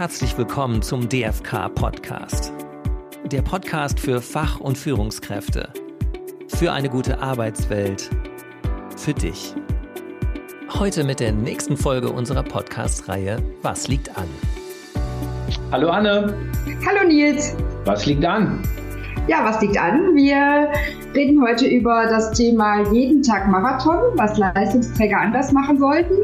herzlich willkommen zum DFK Podcast. Der Podcast für Fach- und Führungskräfte. Für eine gute Arbeitswelt. Für dich. Heute mit der nächsten Folge unserer Podcast-Reihe Was liegt an? Hallo Anne. Hallo Nils. Was liegt an? Ja, was liegt an? Wir reden heute über das Thema jeden Tag Marathon, was Leistungsträger anders machen sollten.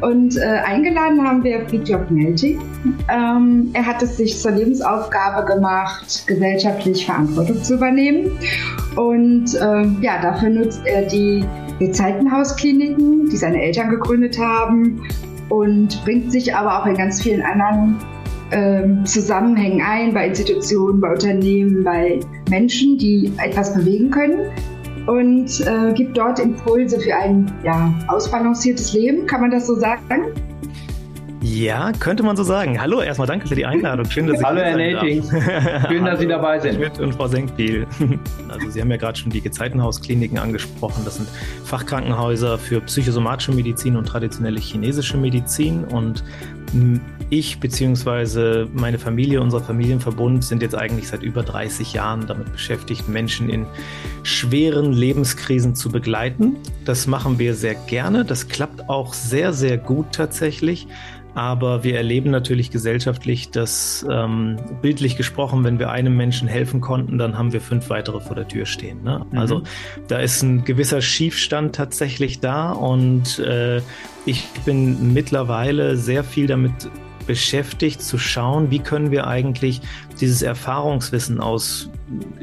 Und äh, eingeladen haben wir Friedjof Melting. Ähm, er hat es sich zur Lebensaufgabe gemacht, gesellschaftlich Verantwortung zu übernehmen. Und äh, ja, dafür nutzt er die Gezeitenhauskliniken, die seine Eltern gegründet haben und bringt sich aber auch in ganz vielen anderen ähm, Zusammenhängen ein, bei Institutionen, bei Unternehmen, bei Menschen, die etwas bewegen können und äh, gibt dort Impulse für ein ja, ausbalanciertes Leben, kann man das so sagen? Ja, könnte man so sagen. Hallo, erstmal danke für die Einladung. Schön, dass Sie Hallo, Herr Nating. Schön, dass Sie dabei sind. Schmidt und Frau Senkbiel. Also Sie haben ja gerade schon die Gezeitenhauskliniken angesprochen. Das sind Fachkrankenhäuser für psychosomatische Medizin und traditionelle chinesische Medizin. Und ich bzw. meine Familie, unser Familienverbund sind jetzt eigentlich seit über 30 Jahren damit beschäftigt, Menschen in schweren Lebenskrisen zu begleiten. Das machen wir sehr gerne. Das klappt auch sehr, sehr gut tatsächlich. Aber wir erleben natürlich gesellschaftlich, dass ähm, bildlich gesprochen, wenn wir einem Menschen helfen konnten, dann haben wir fünf weitere vor der Tür stehen. Ne? Mhm. Also da ist ein gewisser Schiefstand tatsächlich da und äh, ich bin mittlerweile sehr viel damit beschäftigt zu schauen, wie können wir eigentlich dieses Erfahrungswissen aus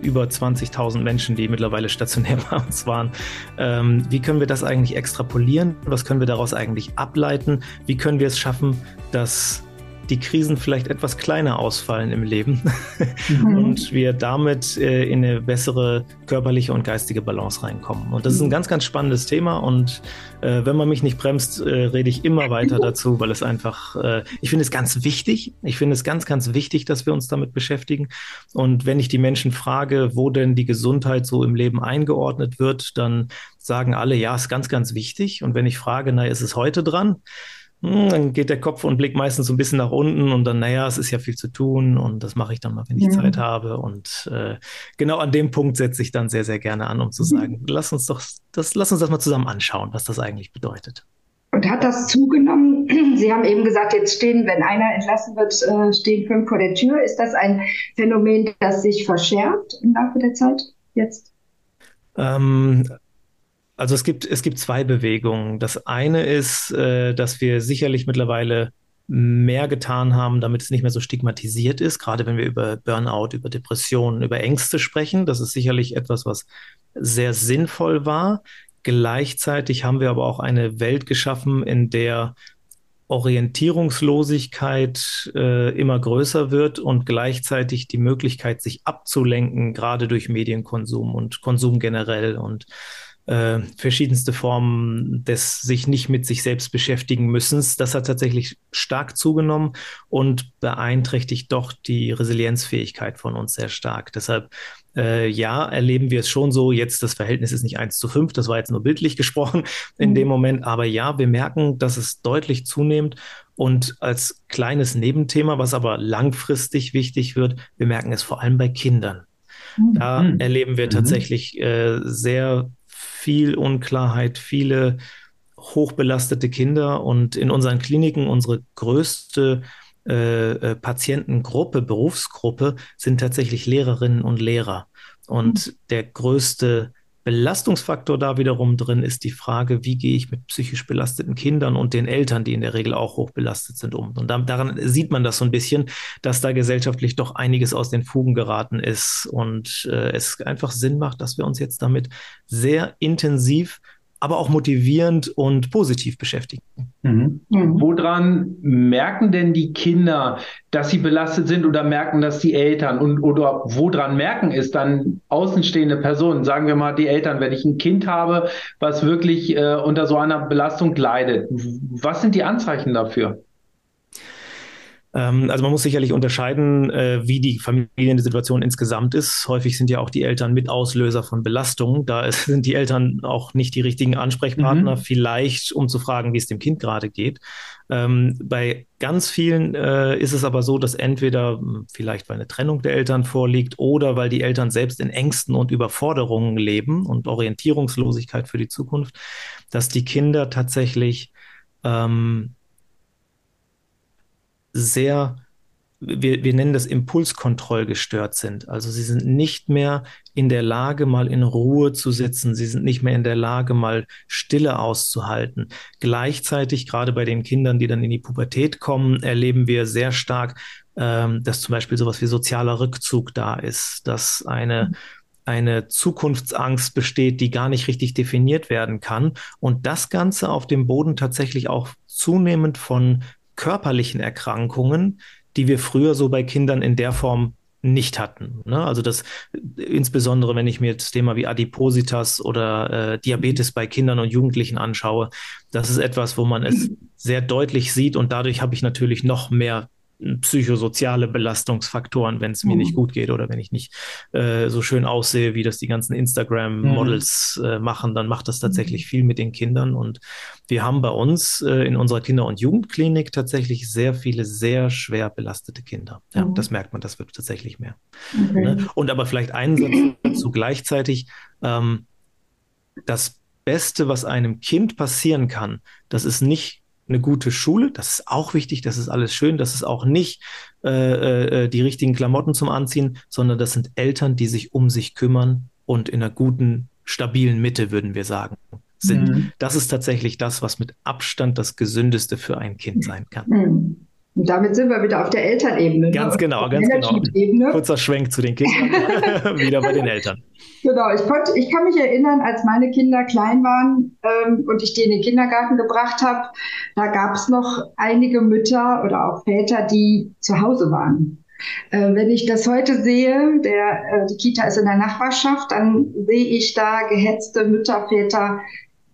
über 20.000 Menschen, die mittlerweile stationär bei uns waren, ähm, wie können wir das eigentlich extrapolieren? Was können wir daraus eigentlich ableiten? Wie können wir es schaffen, dass die Krisen vielleicht etwas kleiner ausfallen im Leben mhm. und wir damit äh, in eine bessere körperliche und geistige Balance reinkommen. Und das ist ein mhm. ganz, ganz spannendes Thema und äh, wenn man mich nicht bremst, äh, rede ich immer weiter dazu, weil es einfach, äh, ich finde es ganz wichtig. Ich finde es ganz, ganz wichtig, dass wir uns damit beschäftigen. Und wenn ich die Menschen frage, wo denn die Gesundheit so im Leben eingeordnet wird, dann sagen alle, ja, ist ganz, ganz wichtig. Und wenn ich frage, na, ist es heute dran? Hm, dann geht der Kopf und Blick meistens so ein bisschen nach unten und dann, naja, es ist ja viel zu tun und das mache ich dann mal, wenn ich ja. Zeit habe. Und äh, genau an dem Punkt setze ich dann sehr, sehr gerne an, um zu mhm. sagen, lass uns doch das, lass uns das mal zusammen anschauen, was das eigentlich bedeutet. Und hat das zugenommen? Sie haben eben gesagt, jetzt stehen, wenn einer entlassen wird, äh, stehen fünf vor der Tür. Ist das ein Phänomen, das sich verschärft im Laufe der Zeit jetzt? Ähm, also es gibt, es gibt zwei Bewegungen. Das eine ist, äh, dass wir sicherlich mittlerweile mehr getan haben, damit es nicht mehr so stigmatisiert ist, gerade wenn wir über Burnout, über Depressionen, über Ängste sprechen. Das ist sicherlich etwas, was sehr sinnvoll war. Gleichzeitig haben wir aber auch eine Welt geschaffen, in der Orientierungslosigkeit äh, immer größer wird und gleichzeitig die Möglichkeit, sich abzulenken, gerade durch Medienkonsum und Konsum generell und äh, verschiedenste Formen des sich nicht mit sich selbst beschäftigen müssens. Das hat tatsächlich stark zugenommen und beeinträchtigt doch die Resilienzfähigkeit von uns sehr stark. Deshalb äh, ja, erleben wir es schon so. Jetzt das Verhältnis ist nicht eins zu fünf, das war jetzt nur bildlich gesprochen in mhm. dem Moment. Aber ja, wir merken, dass es deutlich zunimmt. Und als kleines Nebenthema, was aber langfristig wichtig wird, wir merken es vor allem bei Kindern. Da mhm. erleben wir mhm. tatsächlich äh, sehr viel Unklarheit, viele hochbelastete Kinder und in unseren Kliniken unsere größte äh, äh, Patientengruppe, Berufsgruppe sind tatsächlich Lehrerinnen und Lehrer. Und mhm. der größte Belastungsfaktor da wiederum drin ist die Frage, wie gehe ich mit psychisch belasteten Kindern und den Eltern, die in der Regel auch hochbelastet sind, um. Und daran sieht man das so ein bisschen, dass da gesellschaftlich doch einiges aus den Fugen geraten ist und äh, es einfach Sinn macht, dass wir uns jetzt damit sehr intensiv aber auch motivierend und positiv beschäftigen. Mhm. Mhm. Woran merken denn die Kinder, dass sie belastet sind oder merken das die Eltern? Und oder woran merken es dann außenstehende Personen? Sagen wir mal die Eltern, wenn ich ein Kind habe, was wirklich äh, unter so einer Belastung leidet. Was sind die Anzeichen dafür? Ähm, also man muss sicherlich unterscheiden, äh, wie die Familiensituation insgesamt ist. Häufig sind ja auch die Eltern mit Auslöser von Belastungen. Da sind die Eltern auch nicht die richtigen Ansprechpartner, mhm. vielleicht um zu fragen, wie es dem Kind gerade geht. Ähm, bei ganz vielen äh, ist es aber so, dass entweder hm, vielleicht weil eine Trennung der Eltern vorliegt oder weil die Eltern selbst in Ängsten und Überforderungen leben und Orientierungslosigkeit für die Zukunft, dass die Kinder tatsächlich ähm, sehr, wir, wir nennen das impulskontrollgestört sind. Also sie sind nicht mehr in der Lage, mal in Ruhe zu sitzen. Sie sind nicht mehr in der Lage, mal Stille auszuhalten. Gleichzeitig, gerade bei den Kindern, die dann in die Pubertät kommen, erleben wir sehr stark, ähm, dass zum Beispiel sowas wie sozialer Rückzug da ist, dass eine eine Zukunftsangst besteht, die gar nicht richtig definiert werden kann. Und das Ganze auf dem Boden tatsächlich auch zunehmend von körperlichen Erkrankungen, die wir früher so bei Kindern in der Form nicht hatten. Ne? Also das insbesondere, wenn ich mir das Thema wie Adipositas oder äh, Diabetes bei Kindern und Jugendlichen anschaue, das ist etwas, wo man es sehr deutlich sieht und dadurch habe ich natürlich noch mehr psychosoziale Belastungsfaktoren, wenn es mir mhm. nicht gut geht oder wenn ich nicht äh, so schön aussehe, wie das die ganzen Instagram-Models mhm. äh, machen, dann macht das tatsächlich mhm. viel mit den Kindern. Und wir haben bei uns äh, in unserer Kinder- und Jugendklinik tatsächlich sehr viele sehr schwer belastete Kinder. Ja, mhm. das merkt man, das wird tatsächlich mehr. Okay. Ne? Und aber vielleicht einen Satz dazu gleichzeitig. Ähm, das Beste, was einem Kind passieren kann, das ist nicht eine gute Schule. Das ist auch wichtig, das ist alles schön. Das ist auch nicht äh, äh, die richtigen Klamotten zum Anziehen, sondern das sind Eltern, die sich um sich kümmern und in einer guten, stabilen Mitte, würden wir sagen, sind. Mhm. Das ist tatsächlich das, was mit Abstand das Gesündeste für ein Kind sein kann. Mhm. Und damit sind wir wieder auf der Elternebene. Ne? Ganz ne? genau, ganz genau. Kurzer Schwenk zu den Kindern, wieder bei den Eltern. Genau, ich, konnte, ich kann mich erinnern, als meine Kinder klein waren ähm, und ich die in den Kindergarten gebracht habe, da gab es noch einige Mütter oder auch Väter, die zu Hause waren. Äh, wenn ich das heute sehe, der, äh, die Kita ist in der Nachbarschaft, dann sehe ich da gehetzte Mütter, Väter,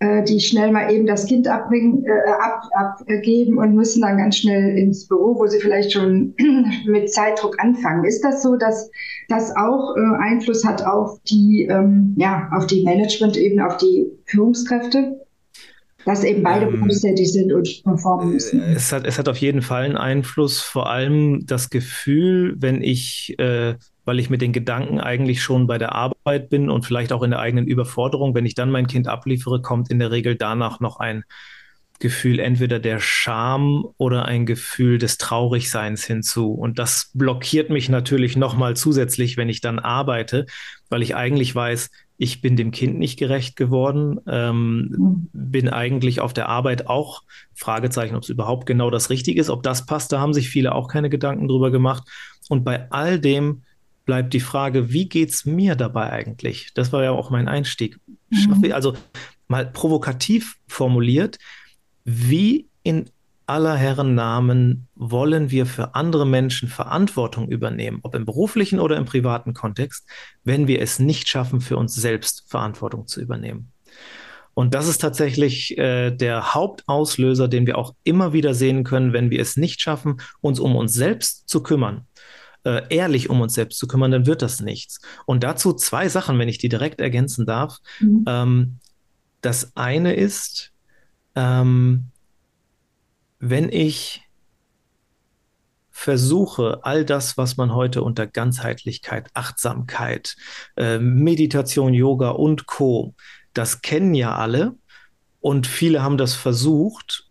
äh, die schnell mal eben das Kind abbringen, äh, ab, abgeben und müssen dann ganz schnell ins Büro, wo sie vielleicht schon mit Zeitdruck anfangen. Ist das so, dass das auch äh, Einfluss hat auf die, ähm, ja, auf die Management-Ebene, auf die Führungskräfte? Dass eben beide ähm, berufstätig sind und performen müssen. Es hat, es hat auf jeden Fall einen Einfluss, vor allem das Gefühl, wenn ich äh, weil ich mit den Gedanken eigentlich schon bei der Arbeit bin und vielleicht auch in der eigenen Überforderung. Wenn ich dann mein Kind abliefere, kommt in der Regel danach noch ein Gefühl entweder der Scham oder ein Gefühl des Traurigseins hinzu. Und das blockiert mich natürlich nochmal zusätzlich, wenn ich dann arbeite, weil ich eigentlich weiß, ich bin dem Kind nicht gerecht geworden, ähm, mhm. bin eigentlich auf der Arbeit auch Fragezeichen, ob es überhaupt genau das Richtige ist, ob das passt. Da haben sich viele auch keine Gedanken drüber gemacht. Und bei all dem bleibt die Frage, wie geht es mir dabei eigentlich? Das war ja auch mein Einstieg. Mhm. Also mal provokativ formuliert, wie in aller Herren Namen wollen wir für andere Menschen Verantwortung übernehmen, ob im beruflichen oder im privaten Kontext, wenn wir es nicht schaffen, für uns selbst Verantwortung zu übernehmen. Und das ist tatsächlich äh, der Hauptauslöser, den wir auch immer wieder sehen können, wenn wir es nicht schaffen, uns um uns selbst zu kümmern äh, ehrlich um uns selbst zu kümmern, dann wird das nichts. Und dazu zwei Sachen, wenn ich die direkt ergänzen darf. Mhm. Ähm, das eine ist, ähm, wenn ich versuche, all das, was man heute unter Ganzheitlichkeit, Achtsamkeit, äh, Meditation, Yoga und Co, das kennen ja alle und viele haben das versucht.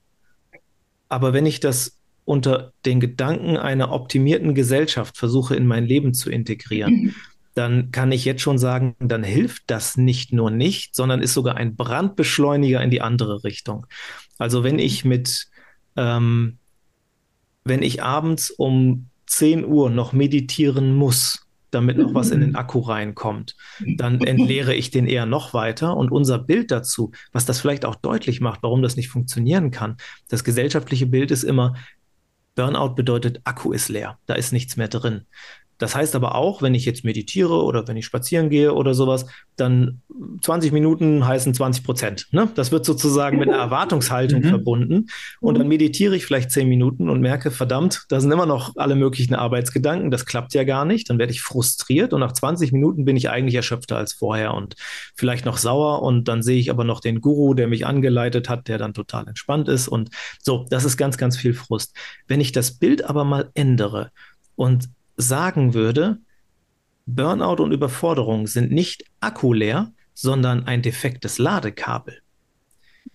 Aber wenn ich das unter den Gedanken einer optimierten Gesellschaft versuche in mein Leben zu integrieren, dann kann ich jetzt schon sagen, dann hilft das nicht nur nicht, sondern ist sogar ein Brandbeschleuniger in die andere Richtung. Also wenn ich mit, ähm, wenn ich abends um 10 Uhr noch meditieren muss, damit noch was in den Akku reinkommt, dann entleere ich den eher noch weiter. Und unser Bild dazu, was das vielleicht auch deutlich macht, warum das nicht funktionieren kann, das gesellschaftliche Bild ist immer, Burnout bedeutet, Akku ist leer, da ist nichts mehr drin. Das heißt aber auch, wenn ich jetzt meditiere oder wenn ich spazieren gehe oder sowas, dann 20 Minuten heißen 20 Prozent. Ne? Das wird sozusagen mit einer Erwartungshaltung mhm. verbunden. Und dann meditiere ich vielleicht 10 Minuten und merke, verdammt, da sind immer noch alle möglichen Arbeitsgedanken. Das klappt ja gar nicht. Dann werde ich frustriert und nach 20 Minuten bin ich eigentlich erschöpfter als vorher und vielleicht noch sauer. Und dann sehe ich aber noch den Guru, der mich angeleitet hat, der dann total entspannt ist. Und so, das ist ganz, ganz viel Frust. Wenn ich das Bild aber mal ändere und sagen würde, Burnout und Überforderung sind nicht akkuleer, sondern ein defektes Ladekabel.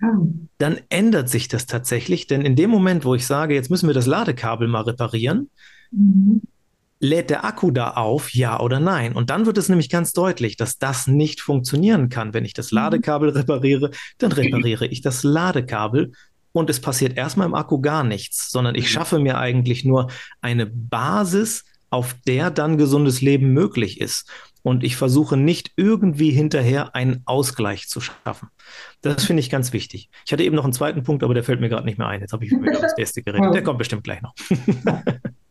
Oh. Dann ändert sich das tatsächlich, denn in dem Moment, wo ich sage, jetzt müssen wir das Ladekabel mal reparieren, mhm. lädt der Akku da auf, ja oder nein? Und dann wird es nämlich ganz deutlich, dass das nicht funktionieren kann. Wenn ich das mhm. Ladekabel repariere, dann repariere ich das Ladekabel und es passiert erstmal im Akku gar nichts, sondern ich mhm. schaffe mir eigentlich nur eine Basis, auf der dann gesundes Leben möglich ist. Und ich versuche nicht irgendwie hinterher einen Ausgleich zu schaffen. Das finde ich ganz wichtig. Ich hatte eben noch einen zweiten Punkt, aber der fällt mir gerade nicht mehr ein. Jetzt habe ich über das Beste geredet. Der kommt bestimmt gleich noch.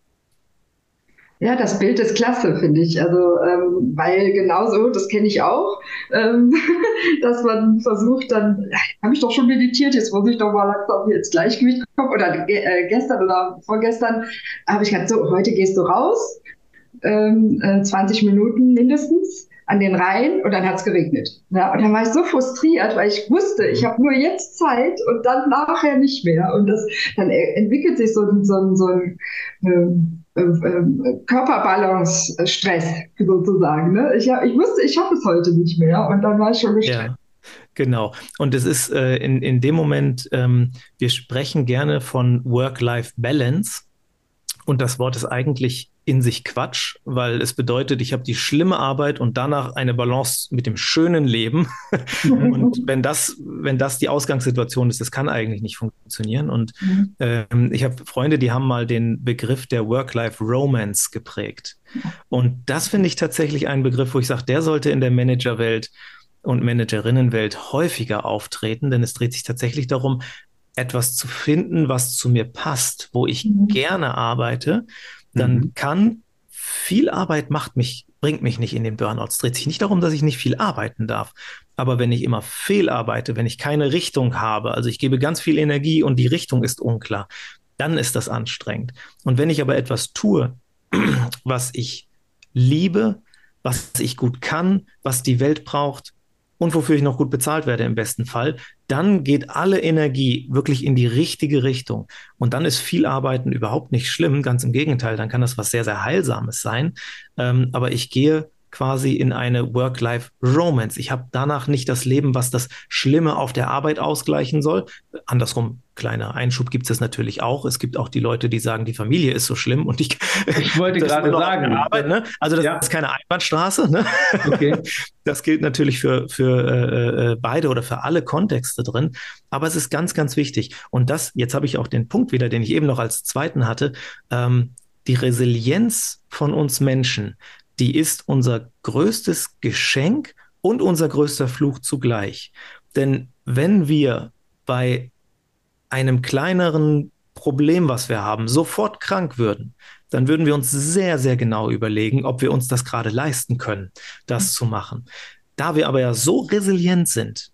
Ja, das Bild ist klasse, finde ich. Also, ähm, weil genauso, das kenne ich auch, ähm, dass man versucht, dann, habe ich doch schon meditiert, jetzt muss ich doch mal langsam ins Gleichgewicht kommen. Oder äh, gestern oder vorgestern habe ich gesagt, so, heute gehst du raus, ähm, äh, 20 Minuten mindestens an den Rhein und dann hat es geregnet. Ja, und dann war ich so frustriert, weil ich wusste, ich habe nur jetzt Zeit und dann nachher nicht mehr. Und das, dann entwickelt sich so, so, so ein ähm, Körperbalance-Stress sozusagen. Ne? Ich, ich wusste, ich schaffe es heute nicht mehr und dann war ich schon gestresst. Ja. Genau. Und es ist äh, in, in dem Moment, ähm, wir sprechen gerne von Work-Life-Balance. Und das Wort ist eigentlich in sich Quatsch, weil es bedeutet, ich habe die schlimme Arbeit und danach eine Balance mit dem schönen Leben. und wenn das, wenn das die Ausgangssituation ist, das kann eigentlich nicht funktionieren. Und mhm. ähm, ich habe Freunde, die haben mal den Begriff der Work-Life-Romance geprägt. Und das finde ich tatsächlich ein Begriff, wo ich sage, der sollte in der Managerwelt und Managerinnenwelt häufiger auftreten, denn es dreht sich tatsächlich darum, etwas zu finden, was zu mir passt, wo ich mhm. gerne arbeite dann mhm. kann viel Arbeit macht mich, bringt mich nicht in den Burnout. Es dreht sich nicht darum, dass ich nicht viel arbeiten darf. Aber wenn ich immer fehl arbeite, wenn ich keine Richtung habe, also ich gebe ganz viel Energie und die Richtung ist unklar, dann ist das anstrengend. Und wenn ich aber etwas tue, was ich liebe, was ich gut kann, was die Welt braucht, und wofür ich noch gut bezahlt werde im besten Fall, dann geht alle Energie wirklich in die richtige Richtung. Und dann ist viel Arbeiten überhaupt nicht schlimm, ganz im Gegenteil, dann kann das was sehr, sehr Heilsames sein. Ähm, aber ich gehe quasi in eine Work-Life-Romance. Ich habe danach nicht das Leben, was das Schlimme auf der Arbeit ausgleichen soll. Andersrum, kleiner Einschub gibt es natürlich auch. Es gibt auch die Leute, die sagen, die Familie ist so schlimm und ich, ich wollte gerade sagen, Arbeit, ne? also das ja. ist keine Einbahnstraße. Ne? Okay. Das gilt natürlich für, für äh, äh, beide oder für alle Kontexte drin. Aber es ist ganz, ganz wichtig. Und das, jetzt habe ich auch den Punkt wieder, den ich eben noch als zweiten hatte. Ähm, die Resilienz von uns Menschen, die ist unser größtes Geschenk und unser größter Fluch zugleich. Denn wenn wir bei einem kleineren Problem, was wir haben, sofort krank würden, dann würden wir uns sehr, sehr genau überlegen, ob wir uns das gerade leisten können, das zu machen. Da wir aber ja so resilient sind,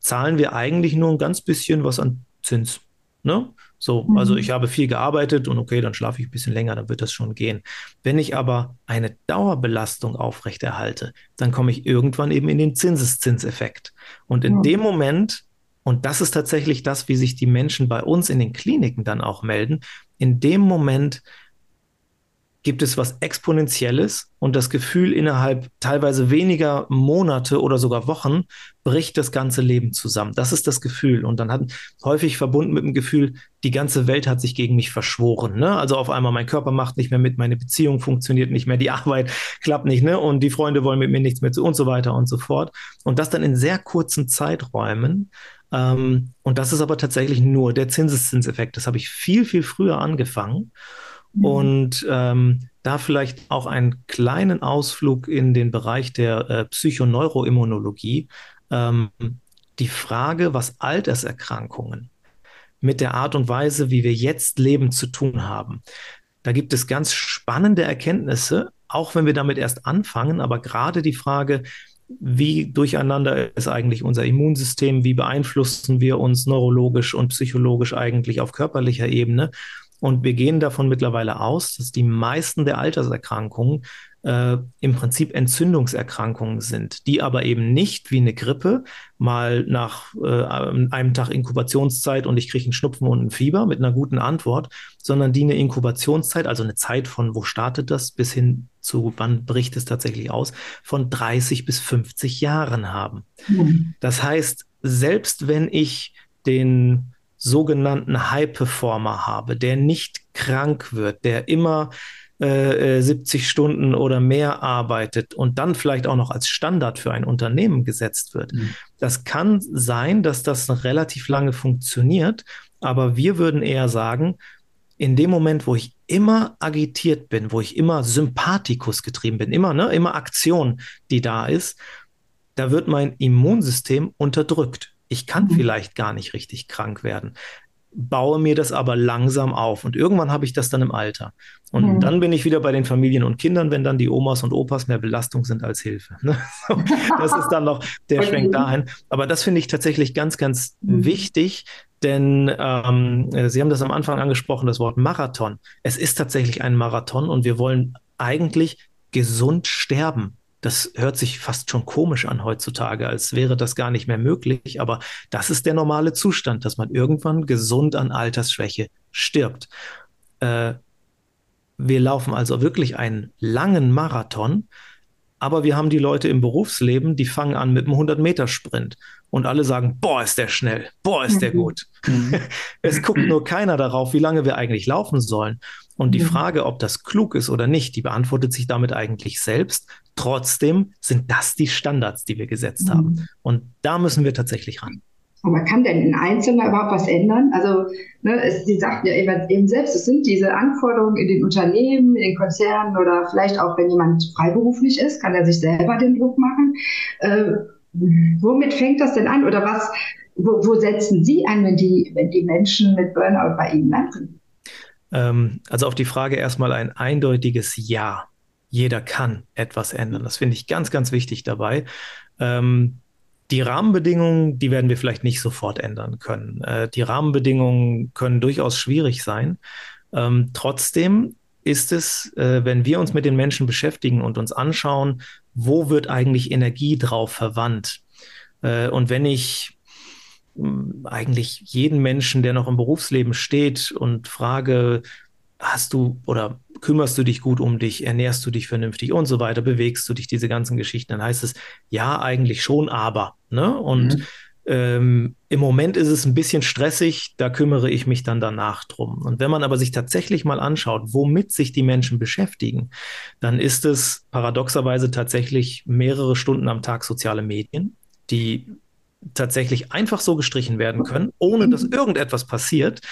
zahlen wir eigentlich nur ein ganz bisschen was an Zins. Ne? So, mhm. also ich habe viel gearbeitet und okay, dann schlafe ich ein bisschen länger, dann wird das schon gehen. Wenn ich aber eine Dauerbelastung aufrechterhalte, dann komme ich irgendwann eben in den Zinseszinseffekt. Und in mhm. dem Moment, und das ist tatsächlich das, wie sich die Menschen bei uns in den Kliniken dann auch melden, in dem Moment gibt es was Exponentielles und das Gefühl, innerhalb teilweise weniger Monate oder sogar Wochen bricht das ganze Leben zusammen. Das ist das Gefühl. Und dann hat häufig verbunden mit dem Gefühl, die ganze Welt hat sich gegen mich verschworen. Ne? Also auf einmal mein Körper macht nicht mehr mit, meine Beziehung funktioniert nicht mehr, die Arbeit klappt nicht, ne? Und die Freunde wollen mit mir nichts mehr zu und so weiter und so fort. Und das dann in sehr kurzen Zeiträumen. Ähm, und das ist aber tatsächlich nur der Zinseszinseffekt. Das habe ich viel, viel früher angefangen. Mhm. Und ähm, da vielleicht auch einen kleinen Ausflug in den Bereich der äh, Psychoneuroimmunologie. Ähm, die Frage, was Alterserkrankungen mit der Art und Weise, wie wir jetzt leben, zu tun haben. Da gibt es ganz spannende Erkenntnisse auch wenn wir damit erst anfangen, aber gerade die Frage, wie durcheinander ist eigentlich unser Immunsystem, wie beeinflussen wir uns neurologisch und psychologisch eigentlich auf körperlicher Ebene. Und wir gehen davon mittlerweile aus, dass die meisten der Alterserkrankungen äh, im Prinzip Entzündungserkrankungen sind, die aber eben nicht wie eine Grippe mal nach äh, einem Tag Inkubationszeit und ich kriege einen Schnupfen und ein Fieber mit einer guten Antwort, sondern die eine Inkubationszeit, also eine Zeit von wo startet das bis hin zu wann bricht es tatsächlich aus, von 30 bis 50 Jahren haben. Mhm. Das heißt, selbst wenn ich den sogenannten High Performer habe, der nicht krank wird, der immer 70 äh, Stunden oder mehr arbeitet und dann vielleicht auch noch als Standard für ein Unternehmen gesetzt wird. Mhm. Das kann sein, dass das relativ lange funktioniert, aber wir würden eher sagen, in dem Moment, wo ich immer agitiert bin, wo ich immer Sympathikus getrieben bin, immer, ne, immer Aktion, die da ist, da wird mein Immunsystem unterdrückt. Ich kann mhm. vielleicht gar nicht richtig krank werden baue mir das aber langsam auf. Und irgendwann habe ich das dann im Alter. Und mhm. dann bin ich wieder bei den Familien und Kindern, wenn dann die Omas und Opas mehr Belastung sind als Hilfe. Ne? das ist dann noch der Schwenk dahin. Aber das finde ich tatsächlich ganz, ganz mhm. wichtig, denn ähm, Sie haben das am Anfang angesprochen, das Wort Marathon. Es ist tatsächlich ein Marathon und wir wollen eigentlich gesund sterben. Das hört sich fast schon komisch an heutzutage, als wäre das gar nicht mehr möglich. Aber das ist der normale Zustand, dass man irgendwann gesund an Altersschwäche stirbt. Äh, wir laufen also wirklich einen langen Marathon, aber wir haben die Leute im Berufsleben, die fangen an mit einem 100-Meter-Sprint und alle sagen, boah, ist der schnell, boah, ist der mhm. gut. Mhm. es guckt nur keiner darauf, wie lange wir eigentlich laufen sollen. Und die mhm. Frage, ob das klug ist oder nicht, die beantwortet sich damit eigentlich selbst. Trotzdem sind das die Standards, die wir gesetzt mhm. haben. Und da müssen wir tatsächlich ran. Aber kann denn ein Einzelner überhaupt was ändern? Also, ne, es, Sie sagten ja eben selbst, es sind diese Anforderungen in den Unternehmen, in den Konzernen oder vielleicht auch, wenn jemand freiberuflich ist, kann er sich selber den Druck machen. Äh, womit fängt das denn an? Oder was, wo, wo setzen Sie an, wenn die, wenn die Menschen mit Burnout bei Ihnen landen? Ähm, also auf die Frage erstmal ein eindeutiges Ja. Jeder kann etwas ändern. Das finde ich ganz, ganz wichtig dabei. Ähm, die Rahmenbedingungen, die werden wir vielleicht nicht sofort ändern können. Äh, die Rahmenbedingungen können durchaus schwierig sein. Ähm, trotzdem ist es, äh, wenn wir uns mit den Menschen beschäftigen und uns anschauen, wo wird eigentlich Energie drauf verwandt? Äh, und wenn ich eigentlich jeden Menschen, der noch im Berufsleben steht und frage, hast du oder kümmerst du dich gut um dich, ernährst du dich vernünftig und so weiter, bewegst du dich, diese ganzen Geschichten, dann heißt es, ja, eigentlich schon, aber. Ne? Und mhm. ähm, im Moment ist es ein bisschen stressig, da kümmere ich mich dann danach drum. Und wenn man aber sich tatsächlich mal anschaut, womit sich die Menschen beschäftigen, dann ist es paradoxerweise tatsächlich mehrere Stunden am Tag soziale Medien, die tatsächlich einfach so gestrichen werden können, ohne dass irgendetwas passiert.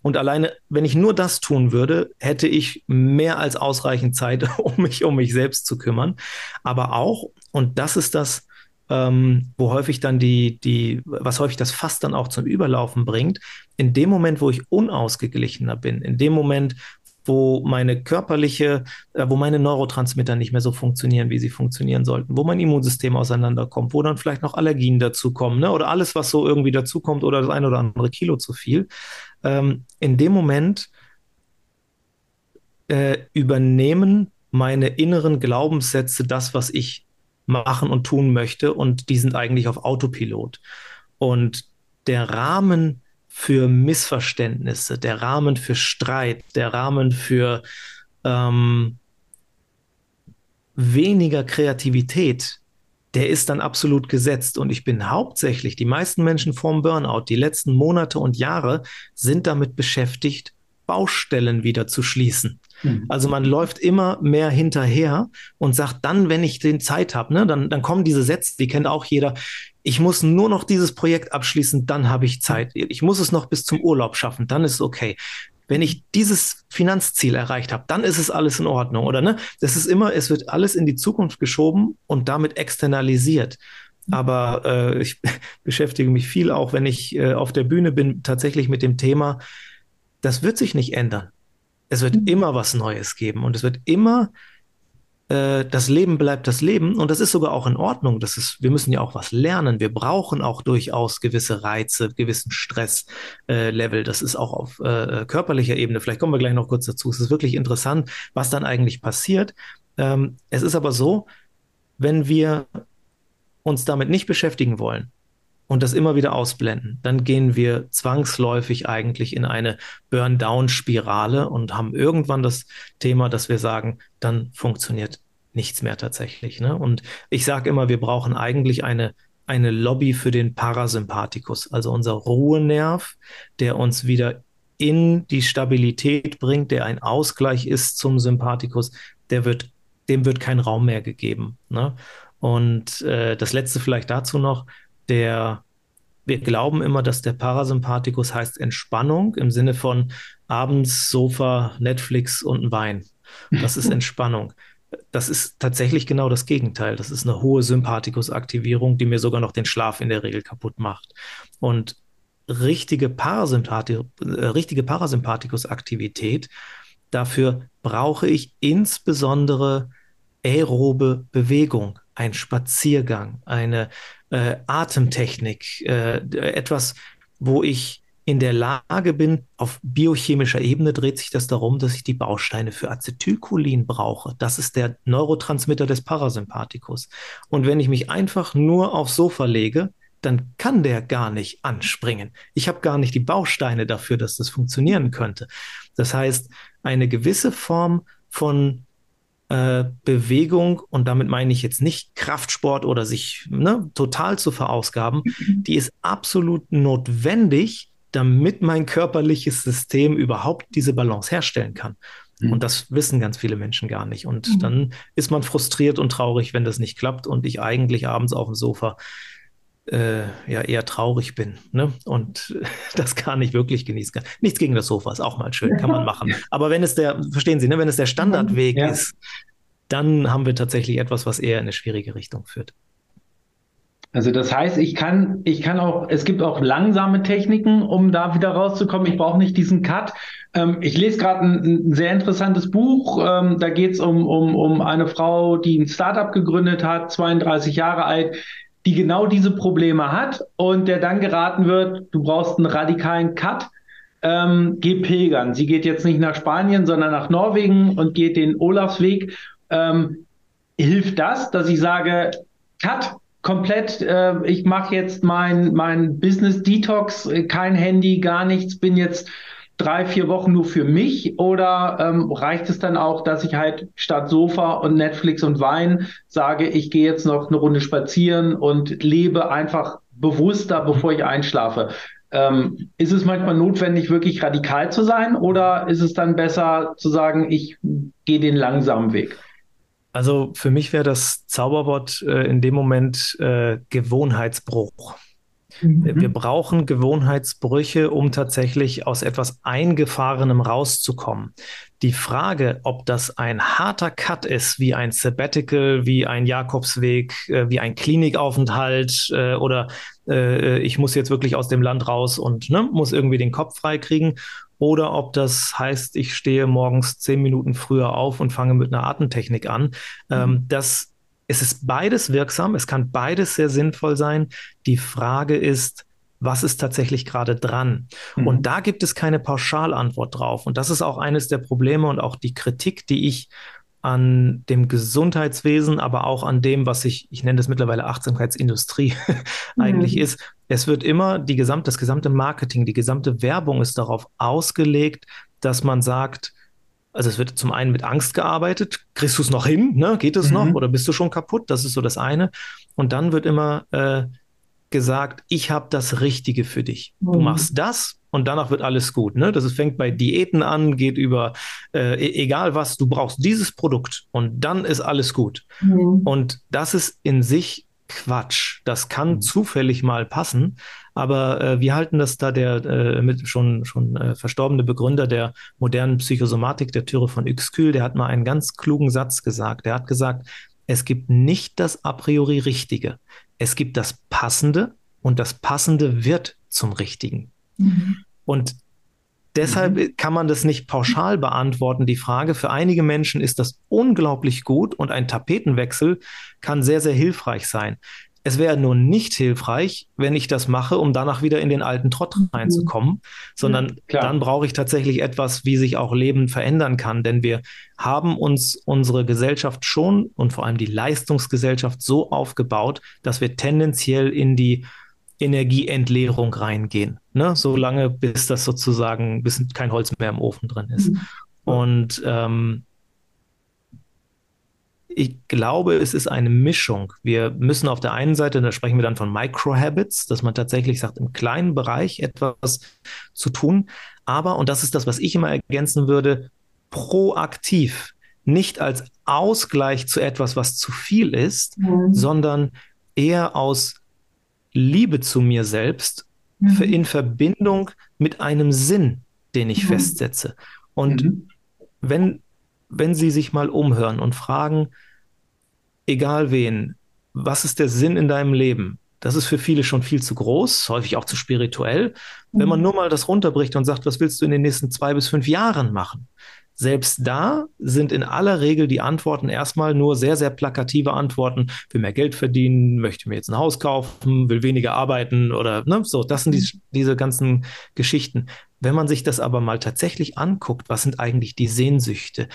Und alleine, wenn ich nur das tun würde, hätte ich mehr als ausreichend Zeit, um mich um mich selbst zu kümmern. Aber auch, und das ist das, ähm, wo häufig dann die, die, was häufig das Fass dann auch zum Überlaufen bringt, in dem Moment, wo ich unausgeglichener bin, in dem Moment, wo meine körperliche, äh, wo meine Neurotransmitter nicht mehr so funktionieren, wie sie funktionieren sollten, wo mein Immunsystem auseinanderkommt, wo dann vielleicht noch Allergien dazukommen, ne? oder alles, was so irgendwie dazukommt oder das eine oder andere Kilo zu viel. Ähm, in dem Moment äh, übernehmen meine inneren Glaubenssätze das, was ich machen und tun möchte und die sind eigentlich auf Autopilot. Und der Rahmen für Missverständnisse, der Rahmen für Streit, der Rahmen für ähm, weniger Kreativität, der ist dann absolut gesetzt. Und ich bin hauptsächlich, die meisten Menschen vorm Burnout, die letzten Monate und Jahre sind damit beschäftigt, Baustellen wieder zu schließen. Mhm. Also man läuft immer mehr hinterher und sagt dann, wenn ich den Zeit habe, ne, dann, dann kommen diese Sätze, die kennt auch jeder. Ich muss nur noch dieses Projekt abschließen, dann habe ich Zeit. Ich muss es noch bis zum Urlaub schaffen, dann ist es okay. Wenn ich dieses Finanzziel erreicht habe, dann ist es alles in Ordnung, oder ne? Das ist immer, es wird alles in die Zukunft geschoben und damit externalisiert. Aber äh, ich beschäftige mich viel auch, wenn ich äh, auf der Bühne bin, tatsächlich mit dem Thema, das wird sich nicht ändern. Es wird mhm. immer was Neues geben und es wird immer äh, das Leben bleibt das Leben und das ist sogar auch in Ordnung. Das ist, wir müssen ja auch was lernen. Wir brauchen auch durchaus gewisse Reize, gewissen Stresslevel. Äh, das ist auch auf äh, körperlicher Ebene. Vielleicht kommen wir gleich noch kurz dazu. Es ist wirklich interessant, was dann eigentlich passiert. Ähm, es ist aber so, wenn wir uns damit nicht beschäftigen wollen, und das immer wieder ausblenden, dann gehen wir zwangsläufig eigentlich in eine Burn-Down-Spirale und haben irgendwann das Thema, dass wir sagen, dann funktioniert nichts mehr tatsächlich. Ne? Und ich sage immer, wir brauchen eigentlich eine, eine Lobby für den Parasympathikus, also unser Ruhenerv, der uns wieder in die Stabilität bringt, der ein Ausgleich ist zum Sympathikus, der wird, dem wird kein Raum mehr gegeben. Ne? Und äh, das letzte vielleicht dazu noch, der, wir glauben immer, dass der Parasympathikus heißt Entspannung im Sinne von abends Sofa, Netflix und ein Wein. Das ist Entspannung. Das ist tatsächlich genau das Gegenteil. Das ist eine hohe Sympathikusaktivierung, die mir sogar noch den Schlaf in der Regel kaputt macht. Und richtige, Parasympathi äh, richtige Parasympathikusaktivität, dafür brauche ich insbesondere aerobe Bewegung, ein Spaziergang, eine äh, Atemtechnik, äh, etwas, wo ich in der Lage bin, auf biochemischer Ebene dreht sich das darum, dass ich die Bausteine für Acetylcholin brauche. Das ist der Neurotransmitter des Parasympathikus. Und wenn ich mich einfach nur aufs Sofa lege, dann kann der gar nicht anspringen. Ich habe gar nicht die Bausteine dafür, dass das funktionieren könnte. Das heißt, eine gewisse Form von äh, Bewegung, und damit meine ich jetzt nicht Kraftsport oder sich ne, total zu verausgaben, mhm. die ist absolut notwendig, damit mein körperliches System überhaupt diese Balance herstellen kann. Mhm. Und das wissen ganz viele Menschen gar nicht. Und mhm. dann ist man frustriert und traurig, wenn das nicht klappt und ich eigentlich abends auf dem Sofa äh, ja eher traurig bin ne? und das gar nicht wirklich genießen kann. Nichts gegen das Sofa, ist auch mal schön, kann man machen. Aber wenn es der, verstehen Sie, ne, wenn es der Standardweg ja. ist, dann haben wir tatsächlich etwas, was eher in eine schwierige Richtung führt. Also das heißt, ich kann, ich kann auch, es gibt auch langsame Techniken, um da wieder rauszukommen. Ich brauche nicht diesen Cut. Ähm, ich lese gerade ein, ein, sehr interessantes Buch. Ähm, da geht es um, um, um eine Frau, die ein Startup gegründet hat, 32 Jahre alt, die genau diese Probleme hat und der dann geraten wird, du brauchst einen radikalen Cut. Ähm, geh pilgern. Sie geht jetzt nicht nach Spanien, sondern nach Norwegen und geht den Olafsweg. Ähm, hilft das, dass ich sage, Cut, komplett, äh, ich mache jetzt mein, mein Business Detox, äh, kein Handy, gar nichts, bin jetzt drei, vier Wochen nur für mich oder ähm, reicht es dann auch, dass ich halt statt Sofa und Netflix und Wein sage, ich gehe jetzt noch eine Runde spazieren und lebe einfach bewusster, bevor ich einschlafe? Ähm, ist es manchmal notwendig, wirklich radikal zu sein oder ist es dann besser zu sagen, ich gehe den langsamen Weg? Also für mich wäre das Zauberwort äh, in dem Moment äh, Gewohnheitsbruch. Mhm. Wir brauchen Gewohnheitsbrüche, um tatsächlich aus etwas Eingefahrenem rauszukommen. Die Frage, ob das ein harter Cut ist, wie ein Sabbatical, wie ein Jakobsweg, äh, wie ein Klinikaufenthalt äh, oder äh, ich muss jetzt wirklich aus dem Land raus und ne, muss irgendwie den Kopf freikriegen, oder ob das heißt, ich stehe morgens zehn Minuten früher auf und fange mit einer Atemtechnik an. Ähm, mhm. das es ist beides wirksam, es kann beides sehr sinnvoll sein. Die Frage ist, was ist tatsächlich gerade dran? Mhm. Und da gibt es keine Pauschalantwort drauf. Und das ist auch eines der Probleme und auch die Kritik, die ich an dem Gesundheitswesen, aber auch an dem, was ich, ich nenne das mittlerweile Achtsamkeitsindustrie eigentlich mhm. ist. Es wird immer die gesamte, das gesamte Marketing, die gesamte Werbung ist darauf ausgelegt, dass man sagt, also es wird zum einen mit Angst gearbeitet. Kriegst du es noch hin? Ne? Geht es mhm. noch? Oder bist du schon kaputt? Das ist so das eine. Und dann wird immer äh, gesagt, ich habe das Richtige für dich. Mhm. Du machst das und danach wird alles gut. Ne? Das ist, fängt bei Diäten an, geht über äh, e-, egal was, du brauchst dieses Produkt und dann ist alles gut. Mhm. Und das ist in sich Quatsch. Das kann mhm. zufällig mal passen, aber äh, wir halten das da der äh, mit schon schon äh, verstorbene Begründer der modernen Psychosomatik, der Türe von Uexküll, der hat mal einen ganz klugen Satz gesagt. Der hat gesagt, es gibt nicht das a priori Richtige. Es gibt das Passende und das Passende wird zum Richtigen. Mhm. Und Deshalb mhm. kann man das nicht pauschal beantworten, die Frage. Für einige Menschen ist das unglaublich gut und ein Tapetenwechsel kann sehr, sehr hilfreich sein. Es wäre nur nicht hilfreich, wenn ich das mache, um danach wieder in den alten Trott mhm. reinzukommen, sondern ja, dann brauche ich tatsächlich etwas, wie sich auch Leben verändern kann. Denn wir haben uns unsere Gesellschaft schon und vor allem die Leistungsgesellschaft so aufgebaut, dass wir tendenziell in die Energieentleerung reingehen. Ne? Solange bis das sozusagen, bis kein Holz mehr im Ofen drin ist. Mhm. Und ähm, ich glaube, es ist eine Mischung. Wir müssen auf der einen Seite, da sprechen wir dann von Microhabits, dass man tatsächlich sagt, im kleinen Bereich etwas zu tun. Aber, und das ist das, was ich immer ergänzen würde, proaktiv, nicht als Ausgleich zu etwas, was zu viel ist, mhm. sondern eher aus Liebe zu mir selbst mhm. in Verbindung mit einem Sinn, den ich mhm. festsetze. Und mhm. wenn, wenn Sie sich mal umhören und fragen, egal wen, was ist der Sinn in deinem Leben? Das ist für viele schon viel zu groß, häufig auch zu spirituell. Wenn man mhm. nur mal das runterbricht und sagt, was willst du in den nächsten zwei bis fünf Jahren machen? Selbst da sind in aller Regel die Antworten erstmal nur sehr, sehr plakative Antworten. Will mehr Geld verdienen, möchte mir jetzt ein Haus kaufen, will weniger arbeiten oder ne, so. Das sind die, mhm. diese ganzen Geschichten. Wenn man sich das aber mal tatsächlich anguckt, was sind eigentlich die Sehnsüchte?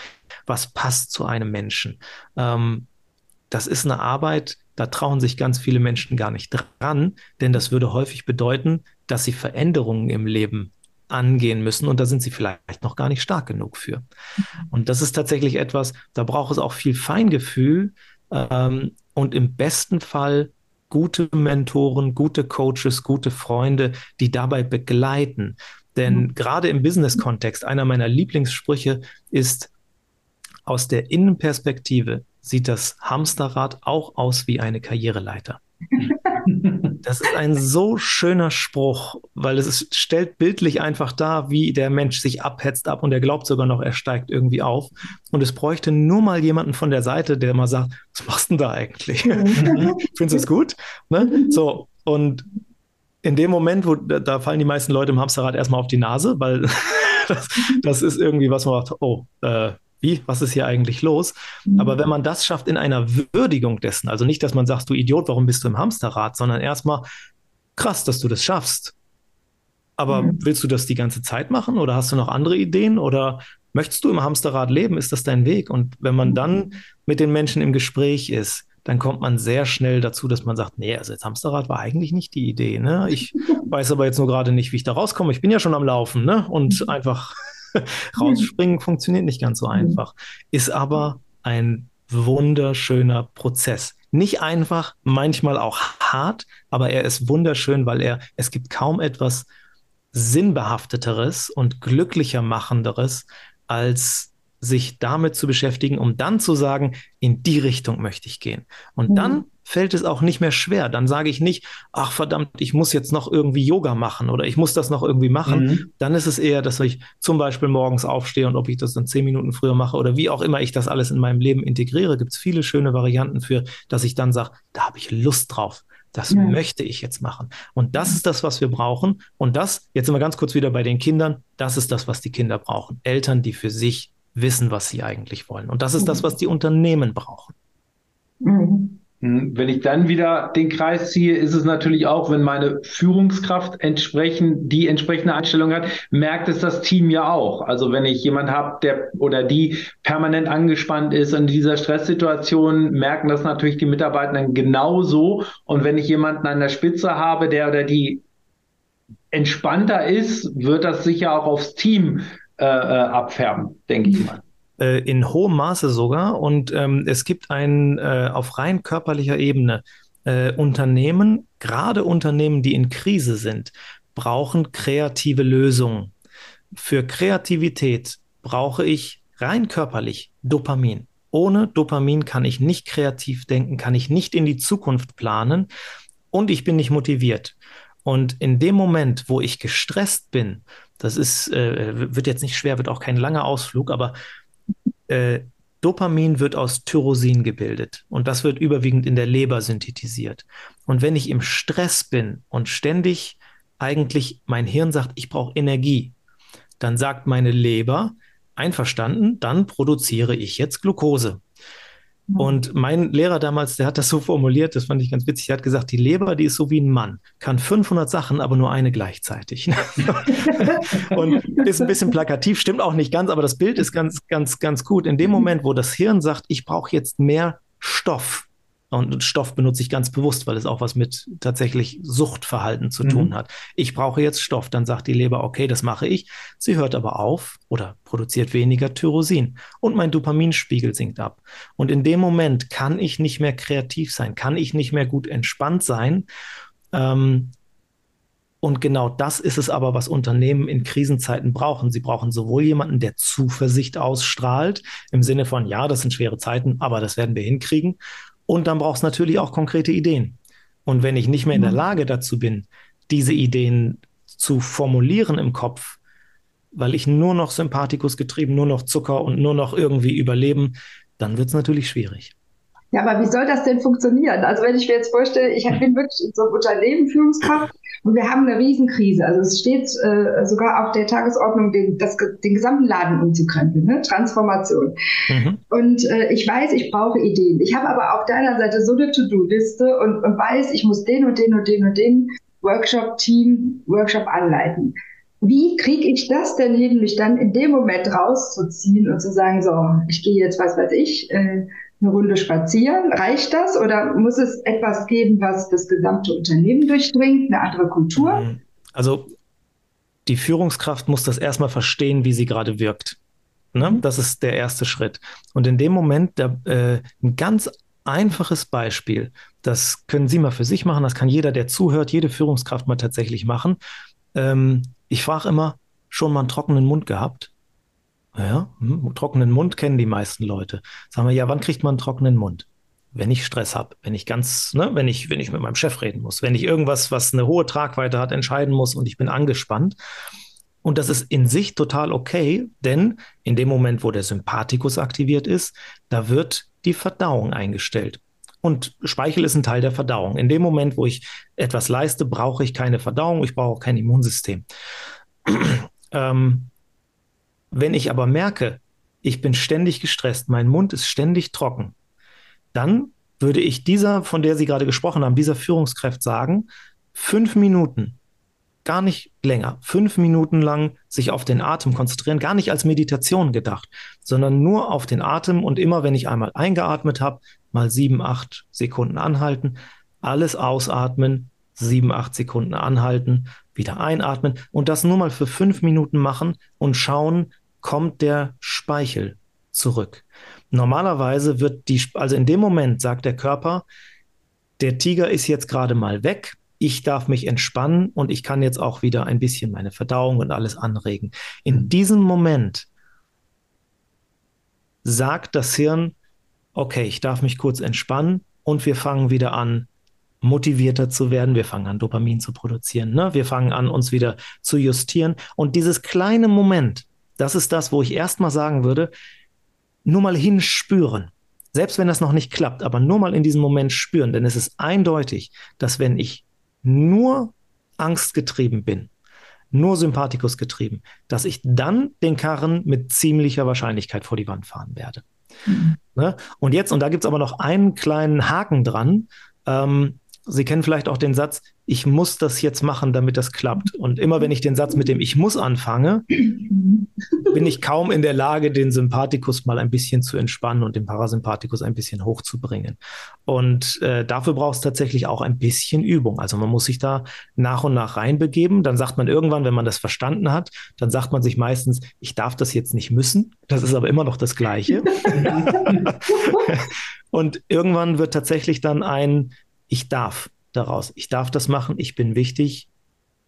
Was passt zu einem Menschen? Ähm, das ist eine Arbeit, da trauen sich ganz viele Menschen gar nicht dran, denn das würde häufig bedeuten, dass sie Veränderungen im Leben angehen müssen und da sind sie vielleicht noch gar nicht stark genug für. Und das ist tatsächlich etwas, da braucht es auch viel Feingefühl ähm, und im besten Fall gute Mentoren, gute Coaches, gute Freunde, die dabei begleiten. Denn mhm. gerade im Business-Kontext, einer meiner Lieblingssprüche ist, aus der Innenperspektive sieht das Hamsterrad auch aus wie eine Karriereleiter. Das ist ein so schöner Spruch, weil es ist, stellt bildlich einfach dar, wie der Mensch sich abhetzt ab und er glaubt sogar noch, er steigt irgendwie auf. Und es bräuchte nur mal jemanden von der Seite, der mal sagt, was machst du denn da eigentlich? Mhm. Findest du es gut? Ne? So, und in dem Moment, wo da fallen die meisten Leute im Hamsterrad erstmal auf die Nase, weil das, das ist irgendwie, was man macht, oh, äh, wie, was ist hier eigentlich los? Mhm. Aber wenn man das schafft in einer Würdigung dessen, also nicht, dass man sagt, du Idiot, warum bist du im Hamsterrad, sondern erstmal, krass, dass du das schaffst. Aber mhm. willst du das die ganze Zeit machen oder hast du noch andere Ideen oder möchtest du im Hamsterrad leben? Ist das dein Weg? Und wenn man dann mit den Menschen im Gespräch ist, dann kommt man sehr schnell dazu, dass man sagt, nee, also jetzt Hamsterrad war eigentlich nicht die Idee. Ne? Ich weiß aber jetzt nur gerade nicht, wie ich da rauskomme. Ich bin ja schon am Laufen ne? und mhm. einfach Rausspringen funktioniert nicht ganz so einfach, ist aber ein wunderschöner Prozess. Nicht einfach, manchmal auch hart, aber er ist wunderschön, weil er, es gibt kaum etwas sinnbehafteteres und glücklicher machenderes als sich damit zu beschäftigen, um dann zu sagen, in die Richtung möchte ich gehen. Und mhm. dann fällt es auch nicht mehr schwer. Dann sage ich nicht, ach verdammt, ich muss jetzt noch irgendwie Yoga machen oder ich muss das noch irgendwie machen. Mhm. Dann ist es eher, dass ich zum Beispiel morgens aufstehe und ob ich das dann zehn Minuten früher mache oder wie auch immer ich das alles in meinem Leben integriere, gibt es viele schöne Varianten für, dass ich dann sage, da habe ich Lust drauf. Das ja. möchte ich jetzt machen. Und das ist das, was wir brauchen. Und das, jetzt sind wir ganz kurz wieder bei den Kindern, das ist das, was die Kinder brauchen. Eltern, die für sich wissen, was sie eigentlich wollen. Und das ist das, was die Unternehmen brauchen. Mhm. Hm, wenn ich dann wieder den Kreis ziehe, ist es natürlich auch, wenn meine Führungskraft entsprechend die entsprechende Einstellung hat, merkt es das Team ja auch. Also wenn ich jemand habe, der oder die permanent angespannt ist in dieser Stresssituation, merken das natürlich die Mitarbeitenden genauso. Und wenn ich jemanden an der Spitze habe, der oder die entspannter ist, wird das sicher auch aufs Team äh, äh, abfärben, denke ich mal. Äh, in hohem Maße sogar. Und ähm, es gibt ein äh, auf rein körperlicher Ebene äh, Unternehmen, gerade Unternehmen, die in Krise sind, brauchen kreative Lösungen. Für Kreativität brauche ich rein körperlich Dopamin. Ohne Dopamin kann ich nicht kreativ denken, kann ich nicht in die Zukunft planen und ich bin nicht motiviert. Und in dem Moment, wo ich gestresst bin, das ist, äh, wird jetzt nicht schwer, wird auch kein langer Ausflug, aber äh, Dopamin wird aus Tyrosin gebildet und das wird überwiegend in der Leber synthetisiert. Und wenn ich im Stress bin und ständig eigentlich mein Hirn sagt, ich brauche Energie, dann sagt meine Leber, einverstanden, dann produziere ich jetzt Glucose. Mhm. Und mein Lehrer damals, der hat das so formuliert, das fand ich ganz witzig, er hat gesagt, die Leber, die ist so wie ein Mann, kann 500 Sachen, aber nur eine gleichzeitig. und ist ein bisschen plakativ, stimmt auch nicht ganz, aber das Bild ist ganz, ganz, ganz gut. In dem mhm. Moment, wo das Hirn sagt, ich brauche jetzt mehr Stoff, und Stoff benutze ich ganz bewusst, weil es auch was mit tatsächlich Suchtverhalten zu mhm. tun hat. Ich brauche jetzt Stoff. Dann sagt die Leber, okay, das mache ich. Sie hört aber auf oder produziert weniger Tyrosin. Und mein Dopaminspiegel sinkt ab. Und in dem Moment kann ich nicht mehr kreativ sein, kann ich nicht mehr gut entspannt sein. Ähm, und genau das ist es aber, was Unternehmen in Krisenzeiten brauchen. Sie brauchen sowohl jemanden, der Zuversicht ausstrahlt, im Sinne von, ja, das sind schwere Zeiten, aber das werden wir hinkriegen. Und dann braucht es natürlich auch konkrete Ideen. Und wenn ich nicht mehr in der mhm. Lage dazu bin, diese Ideen zu formulieren im Kopf, weil ich nur noch Sympathikus getrieben, nur noch Zucker und nur noch irgendwie überleben, dann wird es natürlich schwierig. Ja, aber wie soll das denn funktionieren? Also wenn ich mir jetzt vorstelle, ich bin wirklich in so einem Unternehmen Führungskraft und wir haben eine Riesenkrise. Also es steht äh, sogar auf der Tagesordnung, den, das, den gesamten Laden umzukrempeln, ne? Transformation. Mhm. Und äh, ich weiß, ich brauche Ideen. Ich habe aber auf deiner Seite so eine To-Do-Liste und, und weiß, ich muss den und den und den und den Workshop-Team, Workshop anleiten. Wie kriege ich das denn hin, mich dann in dem Moment rauszuziehen und zu sagen, so, ich gehe jetzt, was weiß ich, äh, eine Runde spazieren? Reicht das oder muss es etwas geben, was das gesamte Unternehmen durchdringt, eine andere Kultur? Mhm. Also die Führungskraft muss das erstmal verstehen, wie sie gerade wirkt. Ne? Mhm. Das ist der erste Schritt. Und in dem Moment, da, äh, ein ganz einfaches Beispiel, das können Sie mal für sich machen, das kann jeder, der zuhört, jede Führungskraft mal tatsächlich machen. Ähm, ich frage immer, schon mal einen trockenen Mund gehabt? Ja, hm, trockenen Mund kennen die meisten Leute. Sagen wir, ja, wann kriegt man einen trockenen Mund? Wenn ich Stress habe, wenn ich ganz, ne, wenn ich, wenn ich mit meinem Chef reden muss, wenn ich irgendwas, was eine hohe Tragweite hat, entscheiden muss und ich bin angespannt. Und das ist in sich total okay, denn in dem Moment, wo der Sympathikus aktiviert ist, da wird die Verdauung eingestellt. Und Speichel ist ein Teil der Verdauung. In dem Moment, wo ich etwas leiste, brauche ich keine Verdauung, ich brauche kein Immunsystem. ähm, wenn ich aber merke, ich bin ständig gestresst, mein Mund ist ständig trocken, dann würde ich dieser, von der Sie gerade gesprochen haben, dieser Führungskraft sagen, fünf Minuten, gar nicht länger, fünf Minuten lang sich auf den Atem konzentrieren, gar nicht als Meditation gedacht, sondern nur auf den Atem und immer, wenn ich einmal eingeatmet habe, mal sieben, acht Sekunden anhalten, alles ausatmen, sieben, acht Sekunden anhalten, wieder einatmen und das nur mal für fünf Minuten machen und schauen, kommt der Speichel zurück. Normalerweise wird die, also in dem Moment sagt der Körper, der Tiger ist jetzt gerade mal weg, ich darf mich entspannen und ich kann jetzt auch wieder ein bisschen meine Verdauung und alles anregen. In diesem Moment sagt das Hirn, okay, ich darf mich kurz entspannen und wir fangen wieder an, motivierter zu werden. Wir fangen an, Dopamin zu produzieren. Ne? Wir fangen an, uns wieder zu justieren. Und dieses kleine Moment, das ist das, wo ich erstmal sagen würde, nur mal hinspüren. Selbst wenn das noch nicht klappt, aber nur mal in diesem Moment spüren, denn es ist eindeutig, dass wenn ich nur angstgetrieben bin, nur Sympathikus getrieben, dass ich dann den Karren mit ziemlicher Wahrscheinlichkeit vor die Wand fahren werde. Mhm. Ne? Und jetzt, und da gibt es aber noch einen kleinen Haken dran, ähm, Sie kennen vielleicht auch den Satz, ich muss das jetzt machen, damit das klappt. Und immer wenn ich den Satz mit dem Ich muss anfange, bin ich kaum in der Lage, den Sympathikus mal ein bisschen zu entspannen und den Parasympathikus ein bisschen hochzubringen. Und äh, dafür braucht es tatsächlich auch ein bisschen Übung. Also man muss sich da nach und nach reinbegeben. Dann sagt man irgendwann, wenn man das verstanden hat, dann sagt man sich meistens, ich darf das jetzt nicht müssen. Das ist aber immer noch das Gleiche. und irgendwann wird tatsächlich dann ein ich darf daraus, ich darf das machen, ich bin wichtig,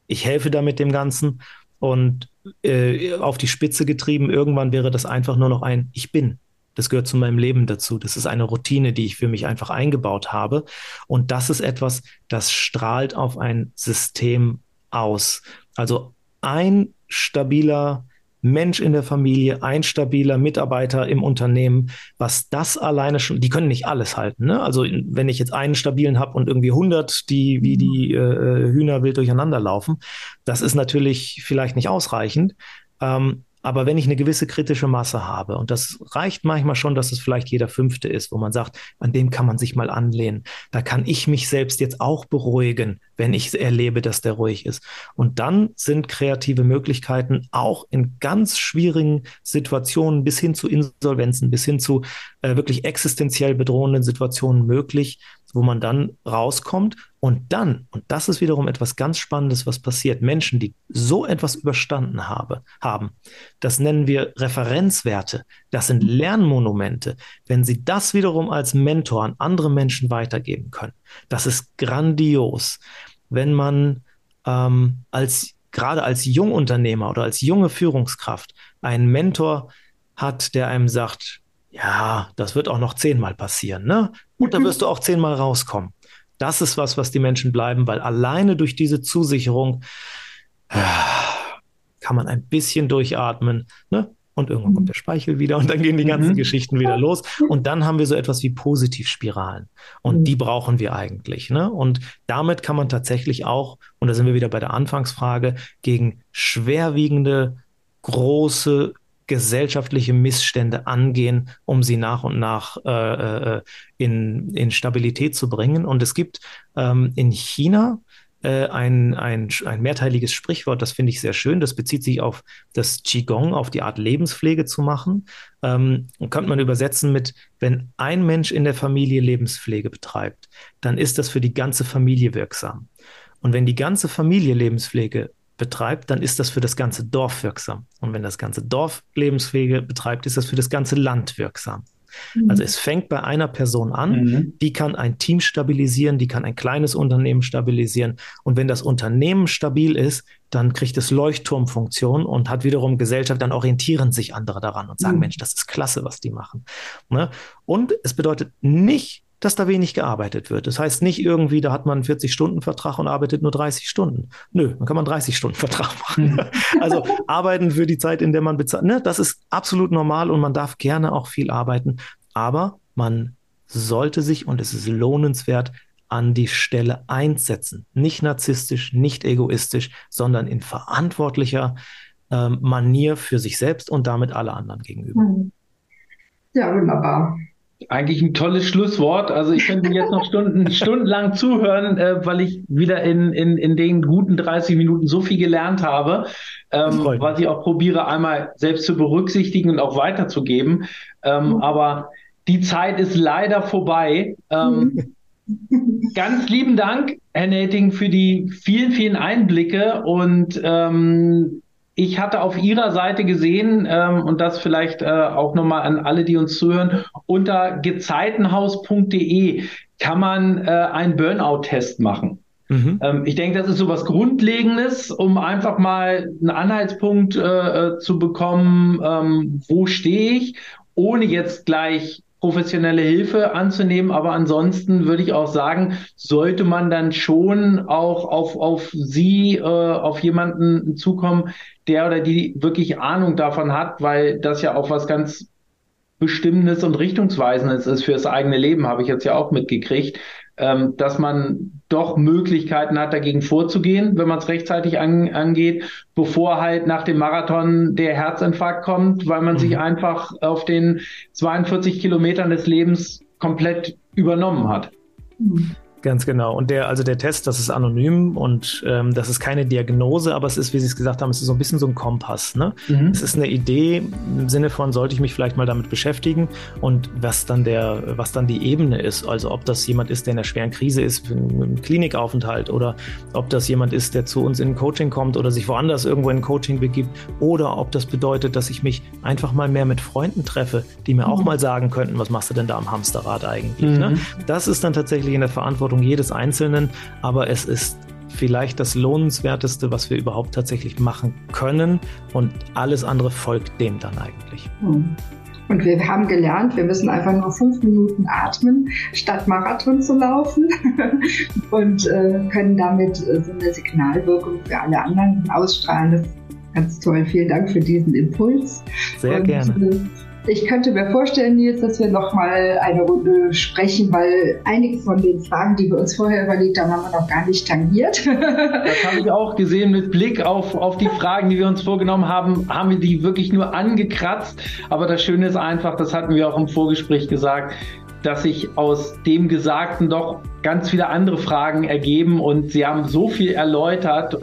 ich helfe damit dem Ganzen und äh, auf die Spitze getrieben, irgendwann wäre das einfach nur noch ein Ich bin. Das gehört zu meinem Leben dazu. Das ist eine Routine, die ich für mich einfach eingebaut habe. Und das ist etwas, das strahlt auf ein System aus. Also ein stabiler Mensch in der Familie, ein stabiler Mitarbeiter im Unternehmen, was das alleine schon, die können nicht alles halten. Ne? Also wenn ich jetzt einen stabilen habe und irgendwie 100, die wie die äh, Hühner wild durcheinander laufen, das ist natürlich vielleicht nicht ausreichend. Ähm, aber wenn ich eine gewisse kritische Masse habe, und das reicht manchmal schon, dass es vielleicht jeder Fünfte ist, wo man sagt, an dem kann man sich mal anlehnen, da kann ich mich selbst jetzt auch beruhigen, wenn ich erlebe, dass der ruhig ist. Und dann sind kreative Möglichkeiten auch in ganz schwierigen Situationen bis hin zu Insolvenzen, bis hin zu äh, wirklich existenziell bedrohenden Situationen möglich, wo man dann rauskommt und dann, und das ist wiederum etwas ganz Spannendes, was passiert, Menschen, die so etwas überstanden habe, haben, das nennen wir Referenzwerte, das sind Lernmonumente, wenn sie das wiederum als Mentor an andere Menschen weitergeben können, das ist grandios. Wenn man ähm, als gerade als Jungunternehmer oder als junge Führungskraft einen Mentor hat, der einem sagt, ja, das wird auch noch zehnmal passieren, ne? Und da wirst du auch zehnmal rauskommen. Das ist was, was die Menschen bleiben, weil alleine durch diese Zusicherung äh, kann man ein bisschen durchatmen, ne? Und irgendwann kommt der Speichel wieder und dann gehen die ganzen mhm. Geschichten wieder los. Und dann haben wir so etwas wie Positivspiralen. Und mhm. die brauchen wir eigentlich. Ne? Und damit kann man tatsächlich auch, und da sind wir wieder bei der Anfangsfrage, gegen schwerwiegende, große gesellschaftliche Missstände angehen, um sie nach und nach äh, äh, in, in Stabilität zu bringen. Und es gibt ähm, in China äh, ein, ein, ein mehrteiliges Sprichwort, das finde ich sehr schön. Das bezieht sich auf das Qigong, auf die Art Lebenspflege zu machen. Ähm, könnte man übersetzen mit, wenn ein Mensch in der Familie Lebenspflege betreibt, dann ist das für die ganze Familie wirksam. Und wenn die ganze Familie Lebenspflege betreibt, dann ist das für das ganze Dorf wirksam. Und wenn das ganze Dorf Lebenspflege betreibt, ist das für das ganze Land wirksam. Mhm. Also es fängt bei einer Person an, mhm. die kann ein Team stabilisieren, die kann ein kleines Unternehmen stabilisieren. Und wenn das Unternehmen stabil ist, dann kriegt es Leuchtturmfunktion und hat wiederum Gesellschaft, dann orientieren sich andere daran und sagen, mhm. Mensch, das ist klasse, was die machen. Ne? Und es bedeutet nicht, dass da wenig gearbeitet wird. Das heißt nicht irgendwie, da hat man einen 40-Stunden-Vertrag und arbeitet nur 30 Stunden. Nö, dann kann man 30-Stunden-Vertrag machen. Also arbeiten für die Zeit, in der man bezahlt. Ne, das ist absolut normal und man darf gerne auch viel arbeiten. Aber man sollte sich, und es ist lohnenswert, an die Stelle einsetzen. Nicht narzisstisch, nicht egoistisch, sondern in verantwortlicher äh, Manier für sich selbst und damit alle anderen gegenüber. Mhm. Ja, wunderbar. Eigentlich ein tolles Schlusswort. Also ich könnte jetzt noch Stunden, stundenlang zuhören, äh, weil ich wieder in, in, in den guten 30 Minuten so viel gelernt habe, ähm, was ich auch probiere, einmal selbst zu berücksichtigen und auch weiterzugeben. Ähm, mhm. Aber die Zeit ist leider vorbei. Ähm, mhm. ganz lieben Dank, Herr Nating, für die vielen, vielen Einblicke und ähm, ich hatte auf Ihrer Seite gesehen, ähm, und das vielleicht äh, auch nochmal an alle, die uns zuhören, unter gezeitenhaus.de kann man äh, einen Burnout-Test machen. Mhm. Ähm, ich denke, das ist so was Grundlegendes, um einfach mal einen Anhaltspunkt äh, äh zu bekommen, ähm, wo stehe ich, ohne jetzt gleich professionelle Hilfe anzunehmen. Aber ansonsten würde ich auch sagen, sollte man dann schon auch auf, auf Sie, äh, auf jemanden zukommen, der oder die wirklich Ahnung davon hat, weil das ja auch was ganz Bestimmendes und Richtungsweisendes ist für das eigene Leben, habe ich jetzt ja auch mitgekriegt, ähm, dass man doch Möglichkeiten hat, dagegen vorzugehen, wenn man es rechtzeitig an, angeht, bevor halt nach dem Marathon der Herzinfarkt kommt, weil man mhm. sich einfach auf den 42 Kilometern des Lebens komplett übernommen hat. Mhm. Ganz genau. Und der, also der Test, das ist anonym und ähm, das ist keine Diagnose, aber es ist, wie Sie es gesagt haben, es ist so ein bisschen so ein Kompass. Ne? Mhm. Es ist eine Idee im Sinne von, sollte ich mich vielleicht mal damit beschäftigen und was dann der, was dann die Ebene ist. Also ob das jemand ist, der in einer schweren Krise ist, im Klinikaufenthalt oder ob das jemand ist, der zu uns in ein Coaching kommt oder sich woanders irgendwo in ein Coaching begibt oder ob das bedeutet, dass ich mich einfach mal mehr mit Freunden treffe, die mir mhm. auch mal sagen könnten, was machst du denn da am Hamsterrad eigentlich? Ne? Mhm. Ne? Das ist dann tatsächlich in der Verantwortung Verantwortung jedes Einzelnen, aber es ist vielleicht das Lohnenswerteste, was wir überhaupt tatsächlich machen können und alles andere folgt dem dann eigentlich. Hm. Und wir haben gelernt, wir müssen einfach nur fünf Minuten atmen, statt Marathon zu laufen und äh, können damit äh, so eine Signalwirkung für alle anderen ausstrahlen. Das ist ganz toll. Vielen Dank für diesen Impuls. Sehr und, gerne. Äh, Ich könnte mir vorstellen, Nils, dass wir noch mal eine Runde sprechen, weil einige von den Fragen, die wir uns vorher überlegt haben, haben wir noch gar nicht tangiert. Das habe ich auch gesehen mit Blick auf, auf die Fragen, die wir uns vorgenommen haben, haben wir die wirklich nur angekratzt. Aber das Schöne ist einfach, das hatten wir auch im Vorgespräch gesagt, dass sich aus dem Gesagten doch ganz viele andere Fragen ergeben und Sie haben so viel erläutert.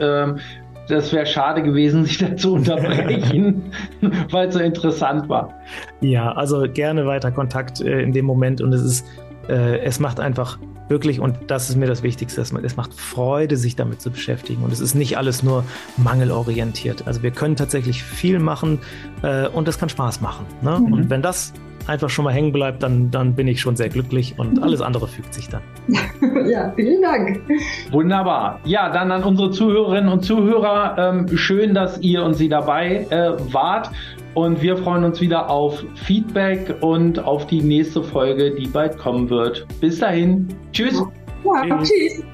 Das wäre schade gewesen, sich da zu unterbrechen, weil es so interessant war. Ja, also gerne weiter Kontakt äh, in dem Moment und es ist, äh, es macht einfach wirklich, und das ist mir das Wichtigste, es macht Freude, sich damit zu beschäftigen. Und es ist nicht alles nur mangelorientiert. Also wir können tatsächlich viel machen äh, und es kann Spaß machen. Ne? Mhm. Und wenn das einfach schon mal hängen bleibt, dann, dann bin ich schon sehr glücklich und alles andere fügt sich dann. Ja, vielen Dank. Wunderbar. Ja, dann an unsere Zuhörerinnen und Zuhörer. Ähm, schön, dass ihr und Sie dabei äh, wart. Und wir freuen uns wieder auf Feedback und auf die nächste Folge, die bald kommen wird. Bis dahin. Tschüss. Ja, tschüss. tschüss.